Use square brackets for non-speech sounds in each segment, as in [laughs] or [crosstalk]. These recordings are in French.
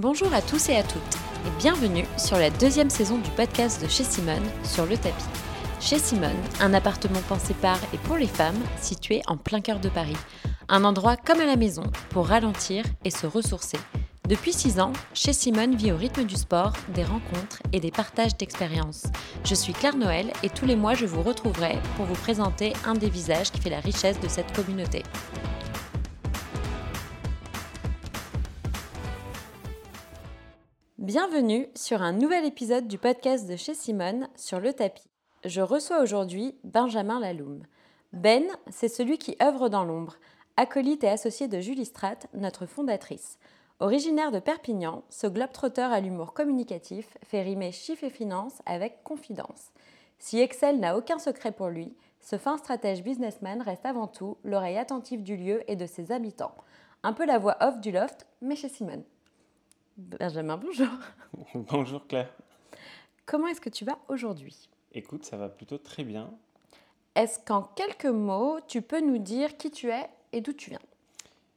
Bonjour à tous et à toutes et bienvenue sur la deuxième saison du podcast de chez Simone sur le tapis. Chez Simone, un appartement pensé par et pour les femmes situé en plein cœur de Paris. Un endroit comme à la maison pour ralentir et se ressourcer. Depuis 6 ans, chez Simone vit au rythme du sport, des rencontres et des partages d'expériences. Je suis Claire Noël et tous les mois je vous retrouverai pour vous présenter un des visages qui fait la richesse de cette communauté. Bienvenue sur un nouvel épisode du podcast de chez Simone sur le tapis. Je reçois aujourd'hui Benjamin Laloum. Ben, c'est celui qui œuvre dans l'ombre, acolyte et associé de Julie Strat, notre fondatrice. Originaire de Perpignan, ce globetrotter à l'humour communicatif fait rimer chiffres et finances avec confidence. Si Excel n'a aucun secret pour lui, ce fin stratège businessman reste avant tout l'oreille attentive du lieu et de ses habitants. Un peu la voix off du loft, mais chez Simone. Benjamin, bonjour. [laughs] bonjour Claire. Comment est-ce que tu vas aujourd'hui? Écoute, ça va plutôt très bien. Est-ce qu'en quelques mots, tu peux nous dire qui tu es et d'où tu viens?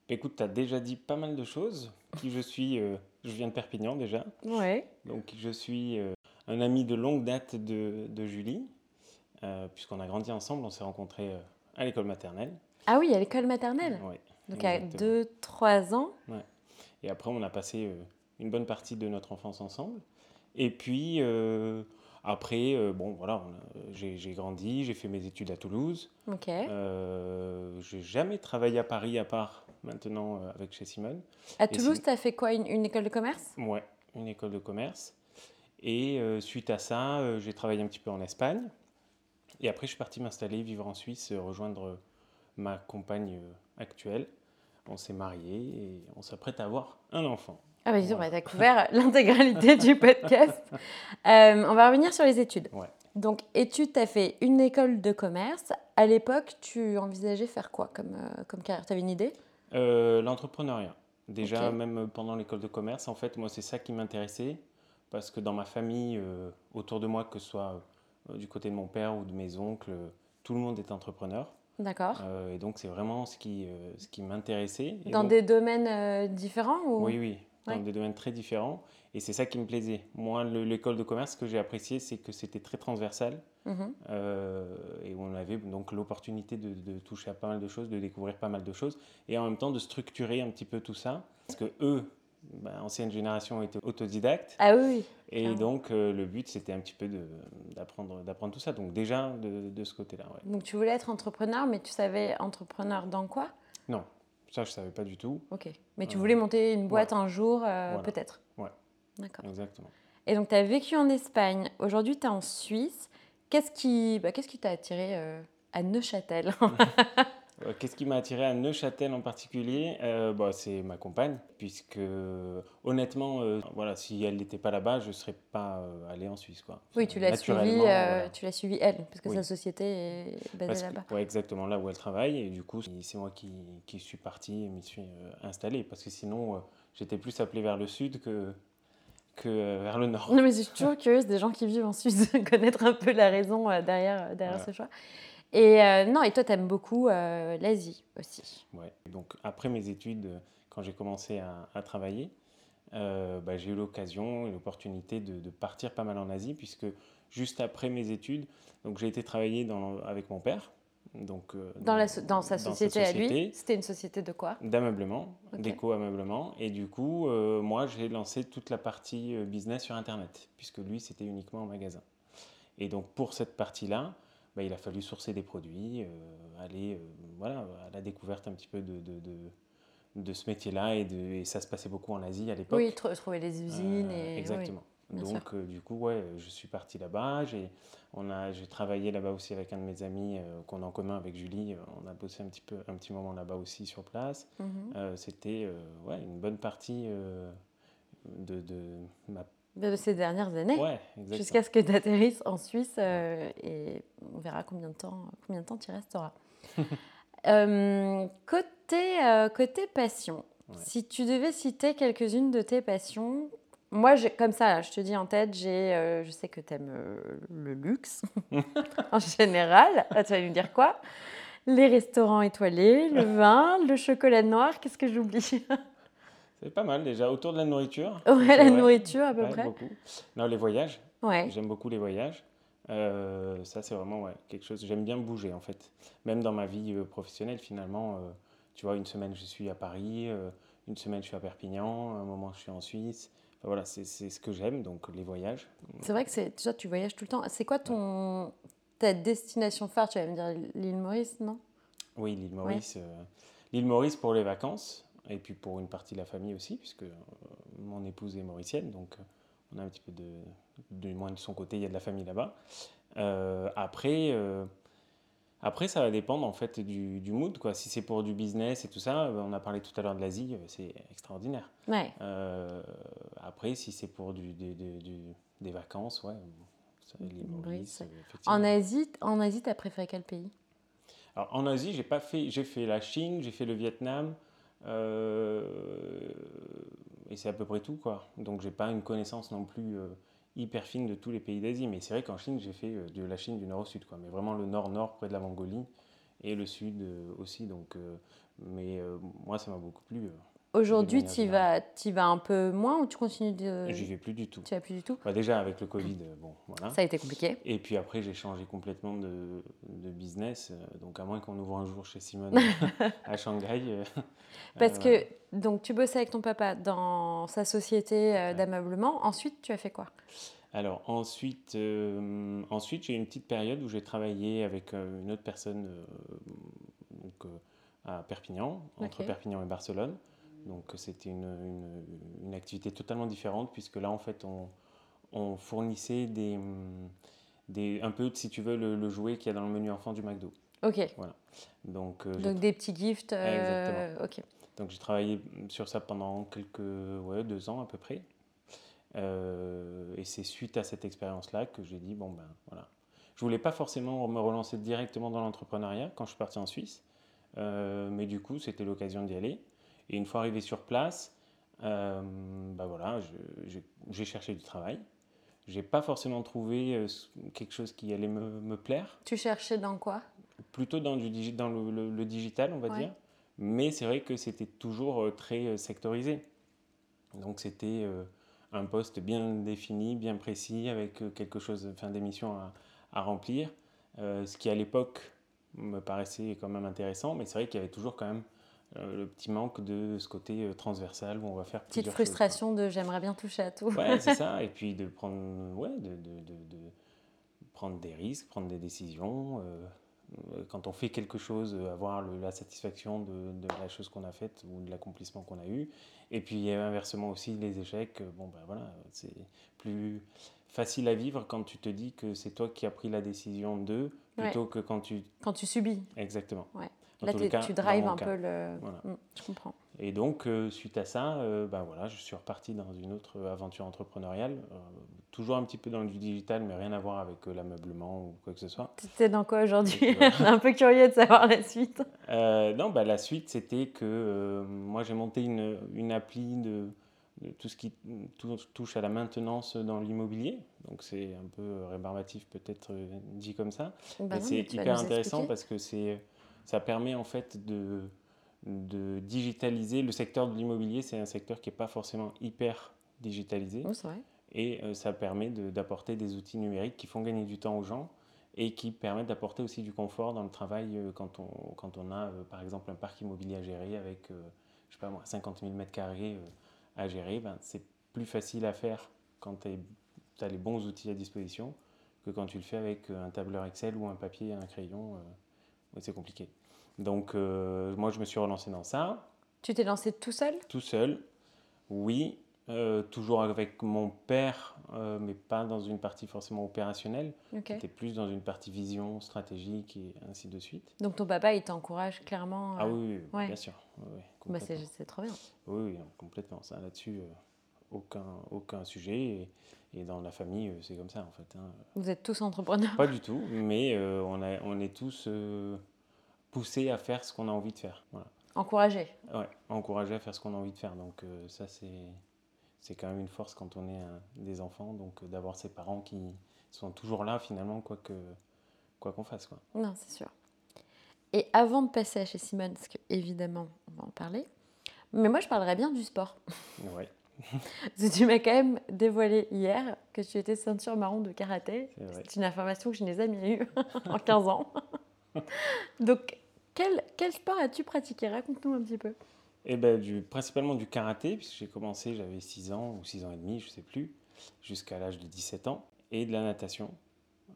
Écoute, tu as déjà dit pas mal de choses. Qui je suis euh, Je viens de Perpignan déjà. Oui. Donc je suis euh, un ami de longue date de, Julie, euh, puisqu'on a grandi ensemble, on s'est rencontrés à l'école maternelle. Ah oui, à l'école maternelle? Oui. Donc à 2-3 ans? Ouais. Et après, on a passé une bonne partie de notre enfance ensemble. Et puis, euh, après, euh, bon, voilà, j'ai grandi, j'ai fait mes études à Toulouse. Ok. Euh, j'ai jamais travaillé à Paris à part maintenant euh, avec chez Simone. À Toulouse, tu as fait quoi une, école de commerce? Ouais, une école de commerce. Et suite à ça, j'ai travaillé un petit peu en Espagne. Et après, je suis parti m'installer, vivre en Suisse, rejoindre ma compagne actuelle. On s'est mariés et on s'apprête à avoir un enfant. Ah bah disons, tu as couvert [laughs] l'intégralité du podcast. [laughs] Euh, on va revenir sur les études. Donc, études, tu as fait une école de commerce. À l'époque, tu envisageais faire quoi comme, euh, comme carrière? Tu avais une idée? Euh, L'entrepreneuriat. Déjà, même pendant l'école de commerce, en fait, moi, c'est ça qui m'intéressait. Parce que dans ma famille, autour de moi, que ce soit du côté de mon père ou de mes oncles, tout le monde est entrepreneur. D'accord. et donc, c'est vraiment ce qui, ce qui m'intéressait. Dans des domaines différents ou... Oui, oui dans des domaines très différents. Et c'est ça qui me plaisait. Moi, l'école de commerce, ce que j'ai apprécié, c'est que c'était très transversal. Mhm. Euh, et on avait donc l'opportunité de, toucher à pas mal de choses, de découvrir pas mal de choses. Et en même temps, de structurer un petit peu tout ça. Parce que eux, bah, ancienne génération, étaient autodidactes. Ah oui. Et donc, euh, le but, c'était un petit peu d'apprendre tout ça. Donc, déjà, de, de ce côté-là. Donc, tu voulais être entrepreneur, mais tu savais entrepreneur dans quoi? Non. Ça, je ne savais pas du tout. Ok. Mais tu voulais monter une boîte un jour, euh, peut-être Ouais. D'accord. Exactement. Et donc, tu as vécu en Espagne. Aujourd'hui, tu es en Suisse. Qu'est-ce qui bah, qui t'a attiré euh, à Neuchâtel? Euh, [laughs] qu'est-ce qui m'a attiré à Neuchâtel en particulier euh, bah, C'est ma compagne, puisque honnêtement, euh, voilà, si elle n'était pas là-bas, je ne serais pas allé en Suisse. Quoi. Oui, tu l'as suivi, tu l'as suivi elle, parce que sa société est basée là-bas. Oui, exactement, là où elle travaille. Et du coup, c'est moi qui, qui, suis parti et m'y suis installé, parce que sinon, j'étais plus appelé vers le sud que, que vers le nord. Non, mais je suis toujours curieuse des gens qui vivent en Suisse de [laughs] connaître un peu la raison derrière, derrière ce choix. Et euh, non, et toi, tu aimes beaucoup euh, l'Asie aussi. Ouais. Donc, après mes études, quand j'ai commencé à, travailler, euh, bah, j'ai eu l'occasion et l'opportunité de, partir pas mal en Asie, puisque juste après mes études, donc j'ai été travailler dans, avec mon père. Donc, dans, la, dans, sa société, à lui C'était une société de quoi? D'ameublement, d'éco-ameublement. Et du coup, moi, j'ai lancé toute la partie business sur Internet, puisque lui, c'était uniquement en magasin. Et donc, pour cette partie-là, bah, il a fallu sourcer des produits, euh, aller euh, voilà, à la découverte un petit peu de, de, de, de ce métier-là. Et, et, ça se passait beaucoup en Asie à l'époque. Oui, trouver les usines. et... Exactement. Donc, du coup, ouais, je suis parti là-bas. J'ai, travaillé là-bas aussi avec un de mes amis qu'on a en commun avec Julie. On a bossé un petit, peu, un petit moment là-bas aussi sur place. Mhm. c'était ouais, une bonne partie de, de ma de ces dernières années, ouais, jusqu'à ce que tu atterrisses en Suisse euh, et on verra combien de temps, combien de temps tu resteras. [laughs] Euh, côté, euh, côté passion, si tu devais citer quelques-unes de tes passions, moi, comme ça, je te dis en tête, j'ai, je sais que tu aimes le luxe [laughs] en général. tu vas nous dire quoi? Les restaurants étoilés, le [laughs] vin, le chocolat noir, qu'est-ce que j'oublie? C'est pas mal déjà, autour de la nourriture. [laughs] Ouais, la nourriture à peu ouais, près. Beaucoup. Non, les voyages. Ouais. J'aime beaucoup les voyages. Euh, ça, c'est vraiment ouais, quelque chose. J'aime bien bouger en fait. Même dans ma vie euh, professionnelle, finalement, euh, tu vois, une semaine je suis à Paris, euh, une semaine je suis à Perpignan, un moment je suis en Suisse. Enfin, voilà, c'est ce que j'aime, donc les voyages. C'est vrai que c'est toi, tu voyages tout le temps. C'est quoi ton ta destination phare? Tu vas me dire l'île Maurice, non? Oui, l'île Maurice. l'île Maurice pour les vacances, et puis pour une partie de la famille aussi, puisque euh, mon épouse est mauricienne, donc euh, on a un petit peu de, du moins de son côté, il y a de la famille là-bas. Euh, après, euh, après, ça va dépendre en fait du, du mood, quoi. Si c'est pour du business et tout ça, on a parlé tout à l'heure de l'Asie, c'est extraordinaire. Ouais. Euh, après, si c'est pour du, des- des- du- des vacances, ouais, l'île Maurice. En Asie, en Asie, t'as préféré quel pays? Alors, en Asie, j'ai pas fait, j'ai fait la Chine, j'ai fait le Vietnam, et c'est à peu près tout, quoi. Donc, j'ai pas une connaissance non plus euh, hyper fine de tous les pays d'Asie. Mais c'est vrai qu'en Chine, j'ai fait euh, de la Chine du nord au sud, quoi. Mais vraiment le nord-nord, près de la Mongolie, et le sud euh, aussi. Donc, euh, mais euh, moi, ça m'a beaucoup plu. Aujourd'hui, tu vas, t'y vas un peu moins ou tu continues de. J'y vais plus du tout. Tu vas plus du tout Bah, déjà, avec le Covid, euh, bon, voilà. Ça a été compliqué. Et puis après, j'ai changé complètement de, de business. euh, Donc, à moins qu'on ouvre un jour chez Simone [laughs] à Shanghai. euh, [laughs] Parce euh, que donc tu bossais avec ton papa dans sa société euh, d'ameublement. Ensuite, tu as fait quoi? Alors ensuite, euh, ensuite j'ai eu une petite période où j'ai travaillé avec une autre personne donc, à Perpignan, entre. Perpignan et Barcelone. Donc c'était une, une- une activité totalement différente puisque là en fait on, on fournissait des, des, un peu, si tu veux, le, le jouet qu'il y a dans le menu enfant du McDo. Ok. Donc, euh, Donc des petits gifts. euh, Ok. Donc j'ai travaillé sur ça pendant quelques ouais, deux ans à peu près. Euh, et c'est suite à cette expérience-là que j'ai dit bon ben voilà. Je voulais pas forcément me relancer directement dans l'entrepreneuriat quand je suis parti en Suisse, mais du coup c'était l'occasion d'y aller. Et une fois arrivé sur place, euh, ben voilà, j'ai cherché du travail. J'ai pas forcément trouvé euh, quelque chose qui allait me, me plaire Tu cherchais dans quoi? Plutôt dans, du, digi- dans le, le- le digital, on va Ouais. dire. Mais c'est vrai que c'était toujours euh, très sectorisé. Donc c'était un poste bien défini, bien précis, avec quelque chose, enfin des missions à, à remplir. Euh, ce qui à l'époque me paraissait quand même intéressant, mais c'est vrai qu'il y avait toujours quand même euh, le petit manque de ce côté euh, transversal où on va faire Petite plusieurs choses, frustration de j'aimerais bien toucher à tout. Ouais, c'est [laughs] ça. Et puis de prendre, ouais, de, de- de- de prendre des risques, prendre des décisions. euh, quand on fait quelque chose, avoir le- la satisfaction de, la chose qu'on a faite ou de l'accomplissement qu'on a eu. Et puis inversement aussi, les échecs, bon ben voilà, c'est plus facile à vivre quand tu te dis que c'est toi qui as pris la décision de, Ouais. plutôt que quand tu... Quand tu subis. Exactement. Ouais. Dans Là, tous les t'es- cas, tu drives un cas. peu le. Voilà. Mm, je comprends. Et donc, euh, suite à ça, euh, ben voilà, je suis reparti dans une autre aventure entrepreneuriale, euh, toujours un petit peu dans du digital, mais rien à voir avec euh, l'ameublement ou quoi que ce soit. T'es dans quoi aujourd'hui Donc, [laughs] un peu curieux de savoir la suite. Euh, non, bah, la suite, c'était que euh, moi, j'ai monté une, une appli de, de tout ce qui tou- touche à la maintenance dans l'immobilier. Donc, c'est un peu rébarbatif, peut-être euh, dit comme ça. Bah Mais non, c'est mais tu hyper intéressant expliquer. parce que c'est, ça permet en fait de, de digitaliser. Le secteur de l'immobilier, c'est un secteur qui n'est pas forcément hyper digitalisé. Vrai. Et euh, ça permet de- d'apporter des outils numériques qui font gagner du temps aux gens et qui permettent d'apporter aussi du confort dans le travail euh, quand, on, quand on a, euh, par exemple, un parc immobilier à gérer avec, je sais pas moi, 50 000 mètres carrés euh, à gérer. Ben, c'est plus facile à faire quand tu as les bons outils à disposition que quand tu le fais avec un tableur Excel ou un papier et un crayon. C'est compliqué. Donc, euh, moi, je me suis relancé dans ça Tu t'es lancé tout seul? Tout seul, oui, euh, toujours avec mon père, euh, mais pas dans une partie forcément opérationnelle. C'était plus dans une partie vision, stratégique et ainsi de suite. Donc ton papa, il t'encourage clairement. Ah euh, oui, oui, oui, ouais. bien sûr. Oui, Bah, c'est trop bien. oui, oui, complètement. Ça, là-dessus, aucun, aucun sujet. Et, et dans la famille, euh, c'est comme ça, en fait. hein. Vous êtes tous entrepreneurs. Pas du tout, mais euh, on, a, on est tous euh, poussés à faire ce qu'on a envie de faire. Voilà. Encouragés. Ouais, encourager à faire ce qu'on a envie de faire. Donc euh, ça, c'est, c'est quand même une force quand on est des enfants, donc d'avoir ses parents qui sont toujours là finalement, quoi, que, quoi qu'on fasse. Quoi. Non, c'est sûr. Et avant de passer à chez Simone, parce que évidemment, on va en parler, Mais moi, je parlerais bien du sport. Ouais. [laughs] tu m'as quand même dévoilé hier que tu étais ceinture marron de karaté. C'est une information que je n'ai jamais eue [laughs] en 15 ans. [laughs] Donc, quel, quel sport as-tu pratiqué? Raconte-nous un petit peu. Et ben, du, principalement du karaté, puisque j'ai commencé, j'avais 6 ans ou 6 ans et demi, je sais plus, jusqu'à l'âge de 17 ans, et de la natation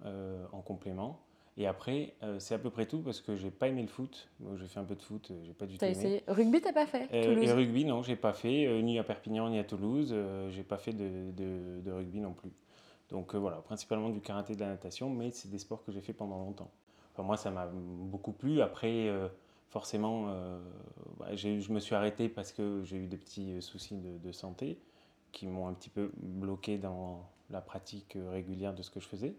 euh, en complément. Et après, euh, c'est à peu près tout parce que j'ai pas aimé le foot. J'ai fait un peu de foot, euh, j'ai pas du tout aimé. essayé Rugby, t'as pas fait Euh, et rugby, non, j'ai pas fait, euh, ni à Perpignan, ni à Toulouse. j'ai pas fait de, de- de rugby non plus. Donc voilà, principalement du karaté et de la natation, mais c'est des sports que j'ai fait pendant longtemps. Enfin, moi, ça m'a beaucoup plu. Après, forcément, bah, je me suis arrêté parce que j'ai eu des petits soucis de, de santé qui m'ont un petit peu bloqué dans la pratique régulière de ce que je faisais.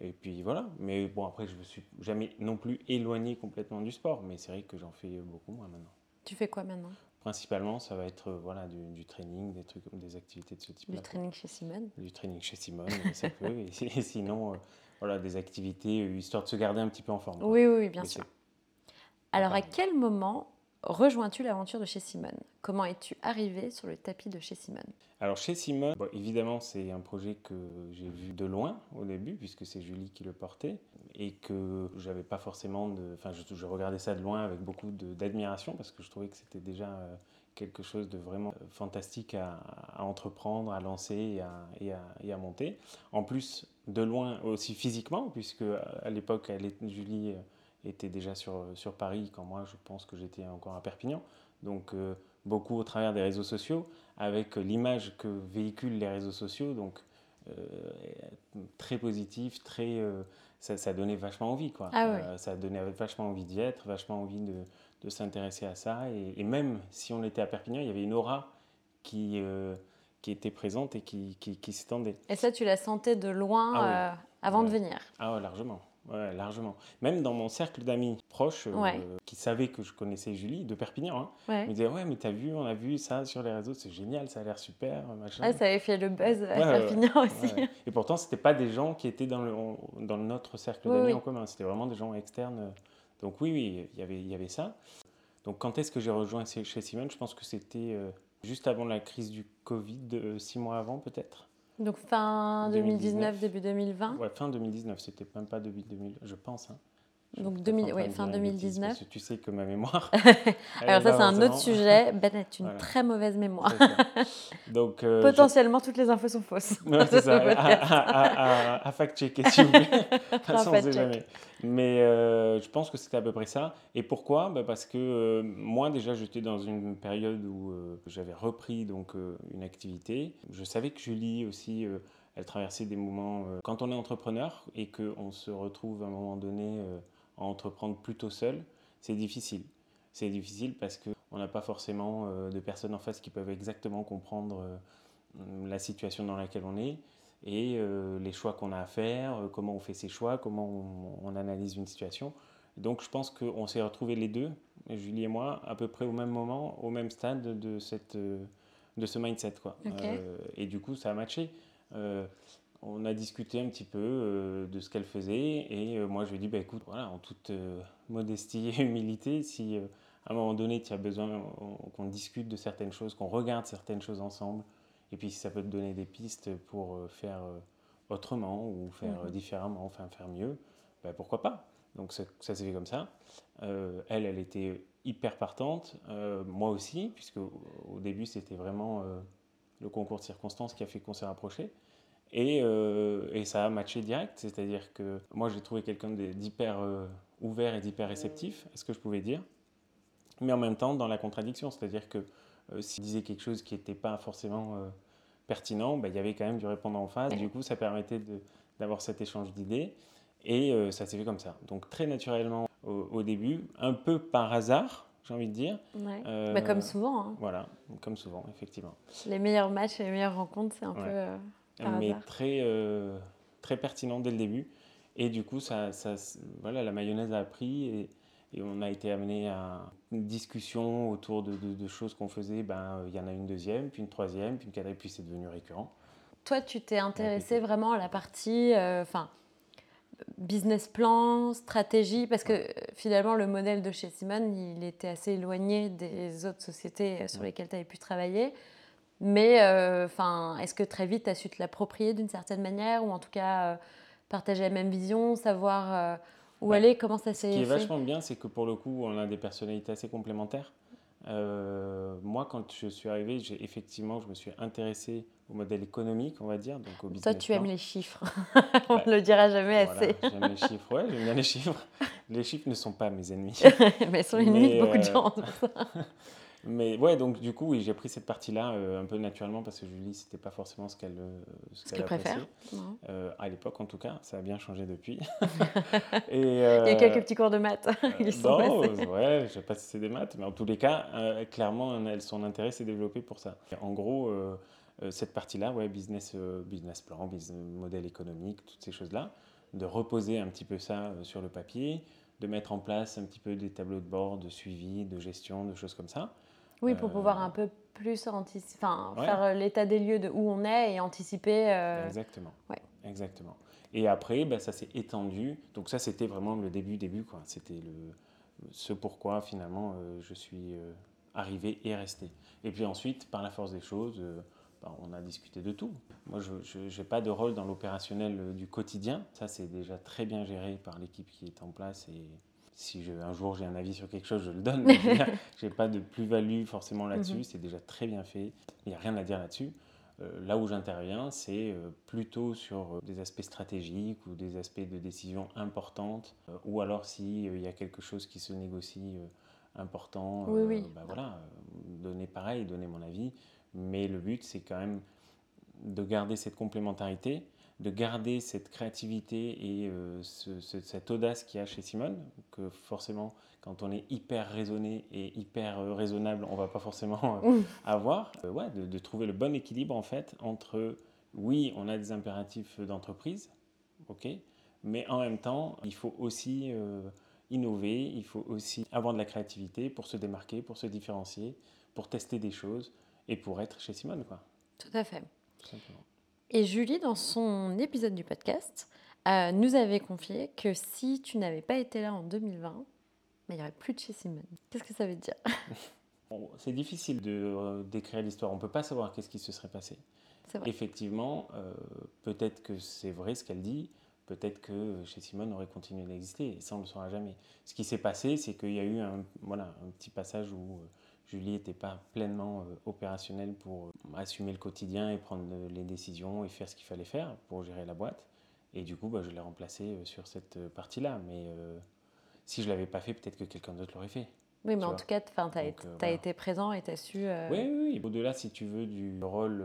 Et puis voilà, mais bon, après, je me suis jamais non plus éloigné complètement du sport, mais c'est vrai que j'en fais beaucoup moins maintenant. Tu fais quoi maintenant? Principalement, ça va être euh, voilà, du, du training, des trucs, des activités de ce Du type-là. training chez Simone Du training chez Simone, [laughs] ça peut. Et, si- et sinon, euh, voilà, des activités euh, histoire de se garder un petit peu en forme. Oui, oui, oui, bien sûr. Alors, à quel moment rejoins-tu l'aventure de chez Simone? Comment es-tu arrivé sur le tapis de chez Simone? Alors chez Simone, évidemment, c'est un projet que j'ai vu de loin au début, puisque c'est Julie qui le portait, et que j'avais pas forcément de. Enfin, je, regardais ça de loin avec beaucoup d'admiration, parce que je trouvais que c'était déjà euh, quelque chose de vraiment euh, fantastique à, entreprendre, à lancer et à, et à- monter. En plus, de loin aussi physiquement, puisque euh, à l'époque, Julie était déjà sur, sur Paris, quand moi, je pense que j'étais encore à Perpignan. Donc, euh, beaucoup au travers des réseaux sociaux avec l'image que véhiculent les réseaux sociaux, donc euh, très positif, très, euh, ça, ça donnait vachement envie. Quoi. Ah ouais. Euh, ça donnait vachement envie d'y être, vachement envie de, de s'intéresser à ça. Et, et même si on était à Perpignan, il y avait une aura qui, euh, qui était présente et qui, qui, qui s'étendait. Et ça, tu la sentais de loin Ah euh, avant de venir Ah ouais, largement. Ouais, largement. Même dans mon cercle d'amis proches euh, Ouais. qui savaient que je connaissais Julie de Perpignan, hein, Ouais. ils me disaient Ouais, mais t'as vu, on a vu ça sur les réseaux, c'est génial, ça a l'air super, machin. Ah, ça avait fait le buzz à Perpignan aussi. Et pourtant, c'était pas des gens qui étaient dans, le, dans notre cercle Oui, d'amis oui. en commun, c'était vraiment des gens externes. Donc oui, oui, il y avait, il y avait ça. Donc quand est-ce que j'ai rejoint chez Simone Je pense que c'était euh, juste avant la crise du Covid, euh, six mois avant peut-être? Donc fin 2019, 2019, début 2020. Ouais, fin 2019, c'était même pas début 2000, je pense. hein. Donc peut-être 2000 en train ouais, fin dire une bêtise, 2019. parce que tu sais que ma mémoire. [laughs] [laughs] Alors ça, c'est un autre sujet. [laughs] Ben a une Voilà. très mauvaise mémoire. Donc, euh, je- Potentiellement, toutes les infos sont fausses. C'est ça, à, à- à- à fact-checker s'il vous façon, on sait fact-check. jamais. Mais euh, je pense que c'était à peu près ça. Et pourquoi? Bah, Parce que euh, moi, déjà, j'étais dans une période où j'avais repris donc, une activité. Je savais que Julie aussi, elle traversait des moments. quand on est entrepreneur et qu'on se retrouve à un moment donné à entreprendre plutôt seul, c'est difficile. C'est difficile parce qu'on n'a pas forcément euh, de personnes en face qui peuvent exactement comprendre euh, la situation dans laquelle on est et euh, les choix qu'on a à faire, euh, comment on fait ses choix, comment on, on analyse une situation. Donc je pense qu'on s'est retrouvés les deux, Julie et moi, à peu près au même moment, au même stade de, cette, de ce mindset. Quoi. Euh, et du coup, ça a matché. On a discuté un petit peu euh, de ce qu'elle faisait et euh, moi je lui ai dit, bah, écoute, voilà, en toute euh, modestie et [laughs] humilité, si à un moment donné tu as besoin on- qu'on discute de certaines choses, qu'on regarde certaines choses ensemble, et puis si ça peut te donner des pistes pour faire autrement ou faire Mhm. différemment, enfin faire mieux, bah, pourquoi pas Donc ça, ça s'est fait comme ça. Elle, elle était hyper partante, moi aussi, puisque au, au début c'était vraiment le concours de circonstances qui a fait qu'on s'est rapprochés. Et, euh, et ça a matché direct, c'est-à-dire que moi j'ai trouvé quelqu'un d'hyper euh, ouvert et d'hyper réceptif à ce que je pouvais dire, mais en même temps dans la contradiction, c'est-à-dire que euh, s'il disait quelque chose qui n'était pas forcément pertinent, bah, il y avait quand même du répondant en face, du coup ça permettait d'avoir cet échange d'idées, et ça s'est fait comme ça. Donc très naturellement au, au début, un peu par hasard, j'ai envie de dire. Ouais. Euh, Bah, comme souvent, hein. Voilà, comme souvent, effectivement. les meilleurs matchs et les meilleures rencontres, c'est un Ouais. peu euh, mais hasard. très, euh, très pertinent dès le début. Et du coup, ça, ça, voilà, la mayonnaise a pris et, et on a été amené à une discussion autour de, de- de choses qu'on faisait. Ben, il y en a une deuxième, puis une troisième, puis une quatrième, puis c'est devenu récurrent. Toi, tu t'es intéressé vraiment à la partie, euh, business plan, stratégie, parce que finalement le modèle de chez Simon, il était assez éloigné des autres sociétés sur lesquelles tu avais pu travailler. Mais enfin, est-ce que très vite tu as su te l'approprier d'une certaine manière, ou en tout cas partager la même vision, savoir où aller, comment ça s'est fait Ce qui est vachement bien, c'est que pour le coup, on a des personnalités assez complémentaires. Euh, moi, quand je suis arrivé, j'ai effectivement, je me suis intéressé au modèle économique, on va dire, donc au business. Toi, tu aimes les chiffres. [laughs] on ne le dira jamais assez. J'aime les chiffres, ouais, j'aime bien les chiffres. Les chiffres ne sont pas mes ennemis. [laughs] Mais ils sont ennemis de beaucoup de euh, gens. [laughs] Mais ouais, donc du coup, oui, j'ai pris cette partie-là euh, un peu naturellement parce que Julie, c'était pas forcément ce qu'elle euh, ce qu'elle préfère. Euh, à l'époque, en tout cas, ça a bien changé depuis. [laughs] [laughs] Et, Il y a quelques petits cours de maths [laughs] qui sont non, ouais, je sais pas si c'est des maths, mais en tous les cas, clairement, son intérêt s'est développé pour ça. En gros, cette partie-là, ouais, business, business plan, business modèle économique, toutes ces choses-là, de reposer un petit peu ça sur le papier, de mettre en place un petit peu des tableaux de bord, de suivi, de gestion, de choses comme ça. Oui, pour pouvoir euh, un peu plus faire euh, l'état des lieux de où on est et anticiper. Euh, Exactement. Ouais. Exactement. Et après, ben, ça s'est étendu. Donc ça, c'était vraiment le début, début. quoi. C'était le, ce pourquoi, finalement, je suis arrivé et resté. Et puis ensuite, par la force des choses, ben, on a discuté de tout. Moi, je n'ai pas de rôle dans l'opérationnel du quotidien. Ça, c'est déjà très bien géré par l'équipe qui est en place et si je, un jour j'ai un avis sur quelque chose, je le donne. [laughs] Je n'ai pas de plus-value forcément là-dessus. Mhm. C'est déjà très bien fait. Il n'y a rien à dire là-dessus. Euh, là où j'interviens, c'est euh, plutôt sur euh, des aspects stratégiques ou des aspects de décision importantes, ou alors s'il y a quelque chose qui se négocie important, oui, bah voilà, donner pareil, donner mon avis. Mais le but, c'est quand même de garder cette complémentarité de garder cette créativité et euh, cette audace qu'il y a chez Simone, que forcément, quand on est hyper raisonné et hyper euh, raisonnable, on va pas forcément euh, avoir. ouais, de, trouver le bon équilibre en fait entre, oui, on a des impératifs d'entreprise, ok, mais en même temps, il faut aussi innover, il faut aussi avoir de la créativité pour se démarquer, pour se différencier, pour tester des choses et pour être chez Simone, quoi. Tout à fait. Tout simplement. Et Julie, dans son épisode du podcast, euh, nous avait confié que si tu n'avais pas été là en 2020, mais il n'y aurait plus de chez Simone. Qu'est-ce que ça veut dire? [laughs] C'est difficile de euh, décrire l'histoire. On ne peut pas savoir qu'est-ce qui se serait passé. Effectivement, euh, peut-être que c'est vrai ce qu'elle dit. Peut-être que chez Simone aurait continué d'exister. Et ça, on ne le saura jamais. Ce qui s'est passé, c'est qu'il y a eu un, voilà, un petit passage où Julie n'était pas pleinement euh, opérationnelle pour euh, assumer le quotidien et prendre les décisions et faire ce qu'il fallait faire pour gérer la boîte. Et du coup, bah, je l'ai remplacée euh, sur cette partie-là. Mais si je ne l'avais pas fait, peut-être que quelqu'un d'autre l'aurait fait. Oui, mais en tout cas, tu as, été présent et tu as su. Oui, oui, Au-delà, si tu veux, du rôle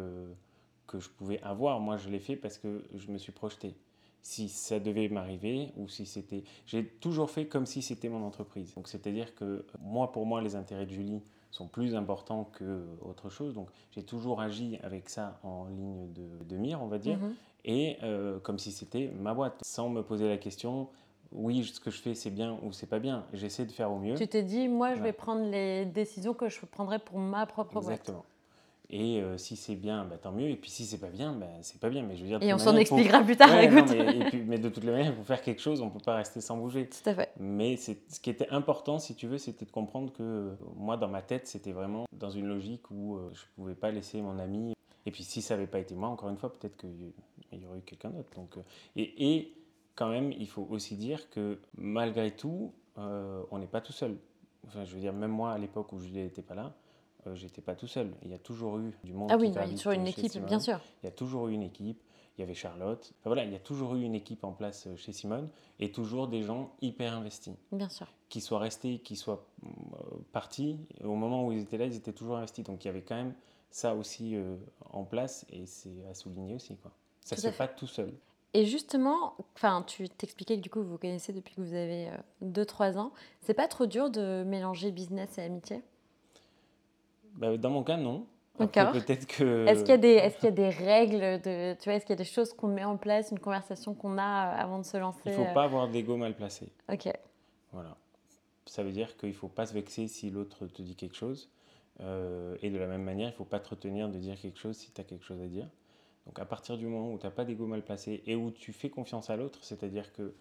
que je pouvais avoir, moi, je l'ai fait parce que je me suis projeté. Si ça devait m'arriver ou si c'était. J'ai toujours fait comme si c'était mon entreprise. Donc, c'est-à-dire que moi, pour moi, les intérêts de Julie, sont plus importants que autre chose. Donc j'ai toujours agi avec ça en ligne de, mire, on va dire, mhm. et euh, comme si c'était ma boîte, sans me poser la question. Oui, ce que je fais, c'est bien ou c'est pas bien. J'essaie de faire au mieux. Tu t'es dit, moi, je vais prendre les décisions que je prendrais pour ma propre boîte. Exactement. Et euh, si c'est bien, bah, tant mieux. Et puis si c'est pas bien, bah, c'est pas bien. Mais je veux dire, et on s'en expliquera plus tard. écoute. mais, mais, de toutes les manières, pour faire quelque chose, on peut pas rester sans bouger. [laughs] Tout à fait. Mais ce qui était important, si tu veux, c'était de comprendre que euh, moi, dans ma tête, c'était vraiment dans une logique où euh, je pouvais pas laisser mon ami. Et puis si ça avait pas été moi, encore une fois, peut-être qu'il y aurait eu quelqu'un d'autre. Donc, et, et, quand même, il faut aussi dire que malgré tout, on n'est pas tout seul. Enfin, je veux dire, même moi, à l'époque où Julie n'était pas là, euh, j'étais pas tout seul. Il y a toujours eu du monde. Ah oui, il y a toujours une équipe, bien sûr. Il y a toujours eu une équipe. Il y avait Charlotte. voilà, il y a toujours eu une équipe en place euh, chez Simone et toujours des gens hyper investis. Bien sûr. Qui soient restés, qui soient euh, partis. Au moment où ils étaient là, ils étaient toujours investis. Donc il y avait quand même ça aussi en place et c'est à souligner aussi. Quoi. Ça ne se fait pas tout seul. Et justement, enfin, tu t'expliquais que du coup vous vous connaissez depuis que vous avez 2-3 ans. C'est pas trop dur de mélanger business et amitié? Bah, dans mon cas, non. Peut-être que. Est-ce qu'il y, a des, est qu'il y a des règles de, tu vois, Est-ce qu'il y a des choses qu'on met en place, une conversation qu'on a euh, avant de se lancer Il ne faut euh? pas avoir d'ego mal placé. Ok. Voilà. Ça veut dire qu'il ne faut pas se vexer si l'autre te dit quelque chose. Euh, et de la même manière, il ne faut pas te retenir de dire quelque chose si tu as quelque chose à dire. Donc à partir du moment où tu n'as pas d'ego mal placé et où tu fais confiance à l'autre, c'est-à-dire que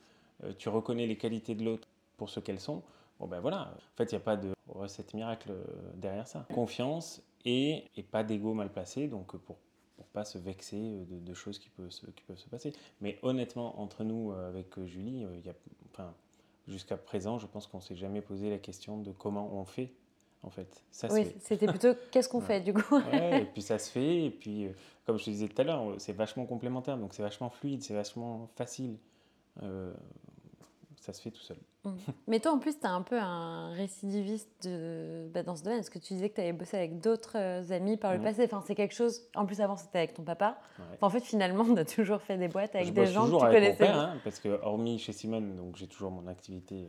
euh, tu reconnais les qualités de l'autre pour ce qu'elles sont, bon ben voilà, en fait il n'y a pas de recette miracle euh, derrière ça. Confiance et, et pas d'ego mal placé, donc pour pour pas se vexer de, choses qui peuvent, se, qui peuvent se passer. Mais honnêtement, entre nous, avec Julie, il y a, enfin, jusqu'à présent, je pense qu'on s'est jamais posé la question de comment on fait en fait. Ça oui, c'était plutôt [laughs] qu'est-ce qu'on fait du coup. et puis ça se fait, et puis euh, comme je te disais tout à l'heure, c'est vachement complémentaire, donc c'est vachement fluide, c'est vachement facile. Euh, ça se fait tout seul. Mm. Mais toi, en plus, tu es un peu un récidiviste de, bah, dans ce domaine. Est-ce que tu disais que tu avais bossé avec d'autres euh, amis par le mm. passé enfin, C'est quelque chose. En plus, avant, c'était avec ton papa. en fait, finalement, [laughs] on a toujours fait des boîtes avec des gens que tu connaissais. Mon père, hein, parce que, hormis chez Simone, donc j'ai toujours mon activité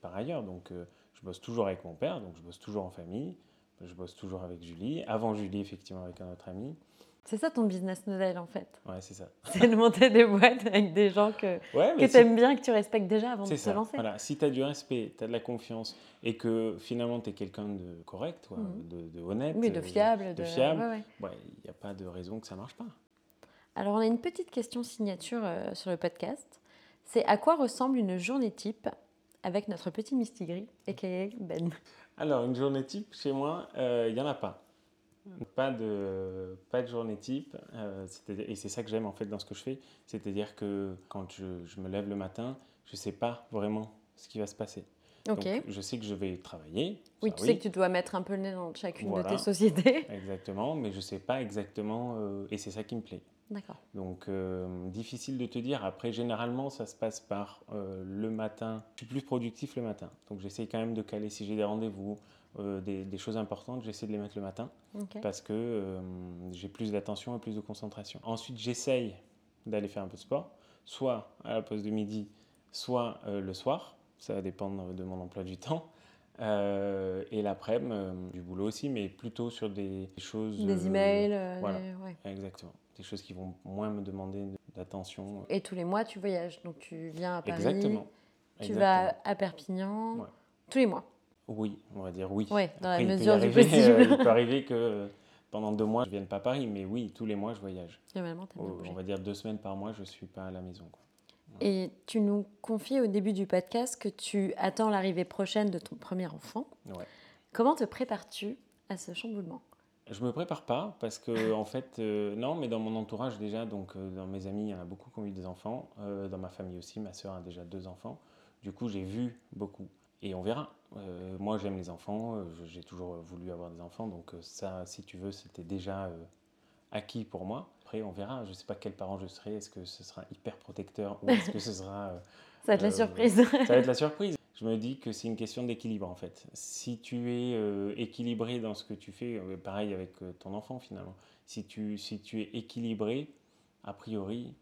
par ailleurs. Donc, je bosse toujours avec mon père, donc je bosse toujours en famille. Je bosse toujours avec Julie. Avant Julie, effectivement, avec un autre ami. C'est ça ton business model en fait. Ouais, c'est ça. [laughs] C'est de monter des boîtes avec des gens que, que tu aimes bien, que tu respectes déjà avant de te lancer. Voilà. Si tu as du respect, tu as de la confiance et que finalement tu es quelqu'un de correct, mhm. de, de, honnête, oui, de fiable, de, fiable, il n'y a pas de raison que ça marche pas. Alors on a une petite question signature euh, sur le podcast. C'est à quoi ressemble une journée type avec notre petit Mistigris, a.k.a. Ben? Alors, une journée type, chez moi, il euh, n'y en a pas. Pas de, pas de journée type. Euh, et c'est ça que j'aime en fait dans ce que je fais. C'est-à-dire que quand je, me lève le matin, je ne sais pas vraiment ce qui va se passer. Donc, je sais que je vais travailler. Oui, tu sais que tu dois mettre un peu le nez dans chacune de tes sociétés. [laughs] [laughs] Exactement, mais je ne sais pas exactement, euh, et c'est ça qui me plaît. D'accord. Donc, euh, difficile de te dire. Après, généralement, ça se passe par le matin. Je suis plus productif le matin. Donc, j'essaie quand même de caler si j'ai des rendez-vous, euh, des, choses importantes, j'essaie de les mettre le matin. Parce que j'ai plus d'attention et plus de concentration. Ensuite, j'essaye d'aller faire un peu de sport, soit à la pause de midi, soit le soir. Ça va dépendre de mon emploi du temps. et l'après-midi, du boulot aussi, mais plutôt sur des choses. Des emails. voilà, exactement des choses qui vont moins me demander d'attention. Et tous les mois, tu voyages. Donc tu viens à Paris. Exactement. Tu vas à Perpignan. Tous les mois. Oui, on va dire oui. Oui, dans la mesure du [laughs] possible. il peut arriver que pendant deux mois, je ne vienne pas à Paris, mais oui, tous les mois, je voyage. on va dire deux semaines par mois, je ne suis pas à la maison. Et tu nous confies au début du podcast que tu attends l'arrivée prochaine de ton premier enfant. Ouais. Comment te prépares-tu à ce chamboulement? Je me prépare pas parce que [laughs] en fait euh, non mais dans mon entourage déjà donc euh, dans mes amis il y en a beaucoup qui ont eu des enfants euh, dans ma famille aussi ma soeur a déjà deux enfants du coup j'ai vu beaucoup et on verra. Moi j'aime les enfants. J'ai toujours voulu avoir des enfants. Donc ça si tu veux c'était déjà acquis pour moi. Après on verra. Je sais pas quel parent je serai. Est-ce que ce sera hyper protecteur ou est-ce que ce sera [laughs] ça va être la surprise. [laughs] ça va être la surprise. Je me dis que c'est une question d'équilibre en fait. Si tu es euh, équilibré dans ce que tu fais, euh, pareil avec euh, ton enfant finalement, si tu, si tu es équilibré, a priori,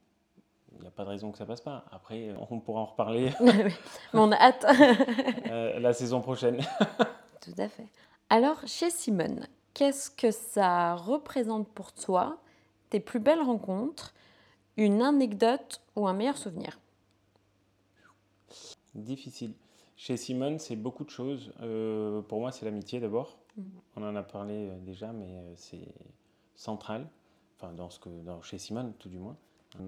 il n'y a pas de raison que ça passe pas. Après, on pourra en reparler. [laughs] Mais on a hâte. [laughs] la saison prochaine. [laughs] Tout à fait. Alors, chez Simone, qu'est-ce que ça représente pour toi, tes plus belles rencontres, une anecdote ou un meilleur souvenir? Difficile. Chez Simone, c'est beaucoup de choses. Euh, pour moi, c'est l'amitié d'abord. Mhm. On en a parlé euh, déjà, mais euh, c'est central. Enfin, dans ce que, dans, chez Simone, tout du moins.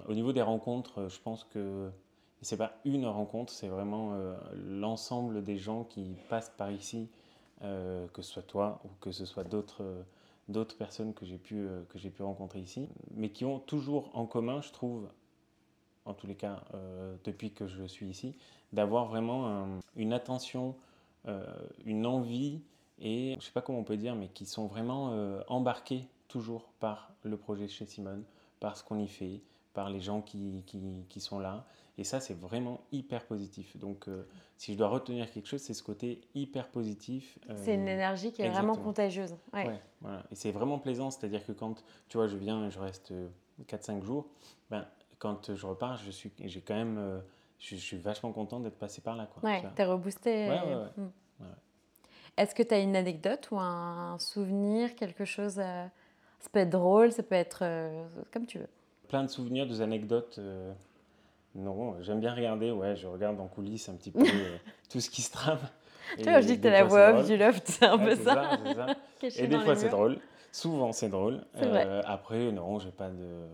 Au niveau des rencontres, je pense que c'est pas une rencontre, c'est vraiment l'ensemble des gens qui passent par ici, que ce soit toi ou que ce soit d'autres d'autres personnes que j'ai pu, j'ai pu rencontrer ici, mais qui ont toujours en commun, je trouve, en tous les cas depuis que je suis ici, d'avoir vraiment une attention, euh, une envie et je ne sais pas comment on peut dire, mais qui sont vraiment euh, embarqués toujours par le projet chez Simone, par ce qu'on y fait, par les gens qui, qui, sont là. Et ça, c'est vraiment hyper positif. Donc, euh, si je dois retenir quelque chose, c'est ce côté hyper positif. c'est une énergie qui est vraiment contagieuse. Ouais. voilà. Et c'est vraiment plaisant. C'est-à-dire que quand, tu vois, je viens et je reste 4-5 jours, ben, quand je repars, j'ai quand même je, suis vachement content d'être passé par là. Quoi, ouais, t'es reboosté. Ouais, ouais, hmm. ouais. Est-ce que tu as une anecdote ou un souvenir, quelque chose euh, Ça peut être drôle, ça peut être euh, comme tu veux. Plein de souvenirs, des anecdotes. Euh, non, j'aime bien regarder, ouais, je regarde en coulisses un petit peu [laughs] tout ce qui se trame. Tu vois, je dis que tu la voix off du loft, c'est un peu ça. ça. [laughs] et des fois c'est drôle, souvent c'est drôle. après, non, j'ai pas de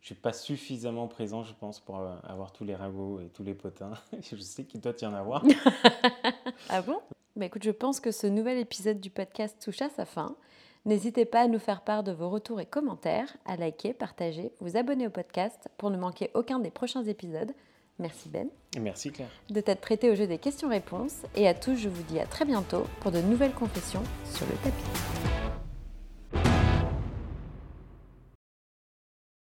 je suis pas suffisamment présent, je pense, pour avoir tous les ragots et tous les potins. [laughs] je sais qu'il doit y en avoir. ah bon? Bah écoute, je pense que ce nouvel épisode du podcast touche à sa fin. N'hésitez pas à nous faire part de vos retours et commentaires, à liker, partager, vous abonner au podcast pour ne manquer aucun des prochains épisodes. Merci Ben. merci Claire. De t'être prêté au jeu des questions-réponses. Et à tous, je vous dis à très bientôt pour de nouvelles confessions sur le tapis.